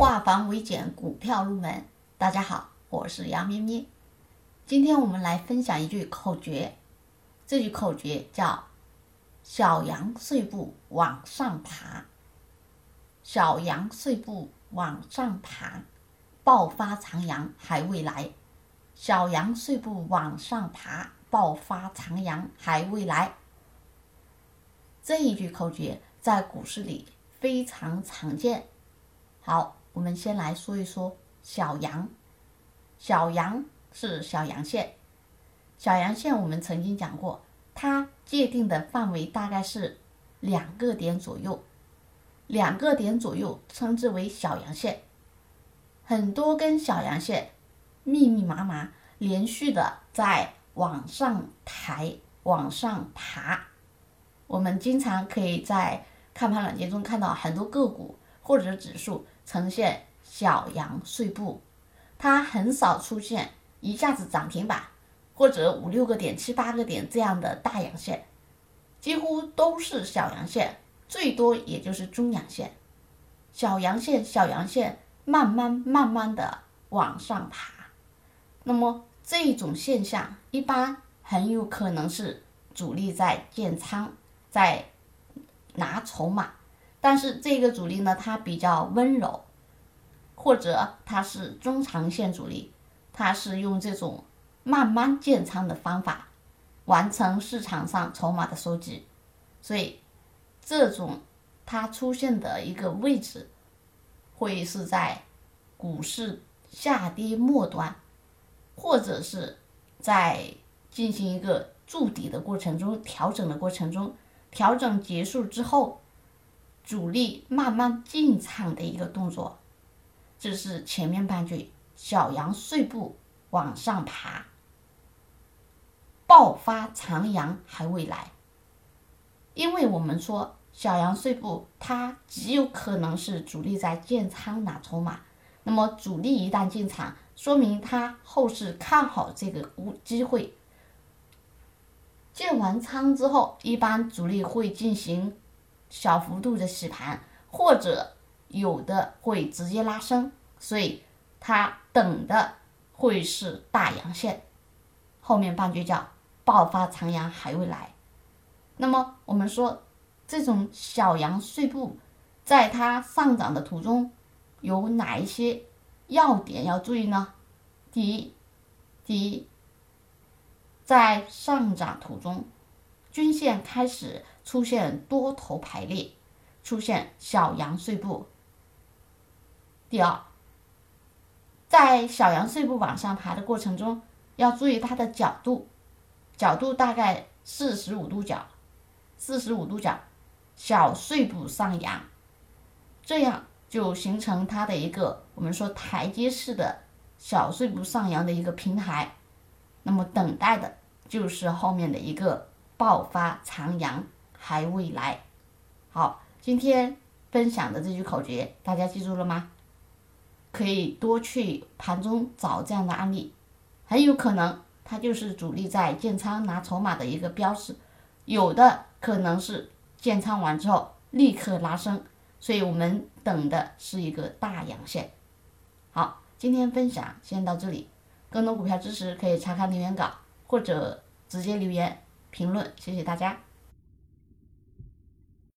化繁为简，股票入门。大家好，我是杨咩咩。今天我们来分享一句口诀，这句口诀叫“小羊碎步往上爬”。小羊碎步往上爬，爆发长阳还未来。小羊碎步往上爬，爆发长阳还未来。这一句口诀在股市里非常常见。好，我们先来说一说小阳。小阳是小阳线，小阳线我们曾经讲过，它界定的范围大概是两个点左右，两个点左右称之为小阳线。很多根小阳线密密麻麻，连续的在往上抬、往上爬。我们经常可以在看盘软件中看到很多个股或者指数呈现小阳碎步。它很少出现一下子涨停板，或者五六个点、七八个点这样的大阳线，几乎都是小阳线，最多也就是中阳线。小阳线、小阳线，慢慢慢慢的往上爬。那么这种现象一般很有可能是主力在建仓，在拿筹码，但是这个主力呢，它比较温柔。或者它是中长线主力，它是用这种慢慢建仓的方法完成市场上筹码的收集，所以这种它出现的一个位置会是在股市下跌末端，或者是在进行一个筑底的过程中、调整的过程中，调整结束之后，主力慢慢进场的一个动作。这是前面半句，小阳碎步往上爬，爆发长阳还未来。因为我们说小阳碎步，它极有可能是主力在建仓拿筹码。那么主力一旦进场，说明他后市看好这个股机会。建完仓之后，一般主力会进行小幅度的洗盘，或者。有的会直接拉升，所以它等的会是大阳线，后面半句叫爆发长阳还未来。那么我们说这种小阳碎步，在它上涨的途中有哪一些要点要注意呢？第一，第一，在上涨途中，均线开始出现多头排列，出现小阳碎步。第二，在小阳碎步往上爬的过程中，要注意它的角度，角度大概四十五度角，四十五度角，小碎步上扬，这样就形成它的一个我们说台阶式的小碎步上扬的一个平台，那么等待的就是后面的一个爆发长阳还未来。好，今天分享的这句口诀，大家记住了吗？可以多去盘中找这样的案例，很有可能它就是主力在建仓拿筹码的一个标识，有的可能是建仓完之后立刻拉升，所以我们等的是一个大阳线。好，今天分享先到这里，更多股票知识可以查看留言稿或者直接留言评论，谢谢大家。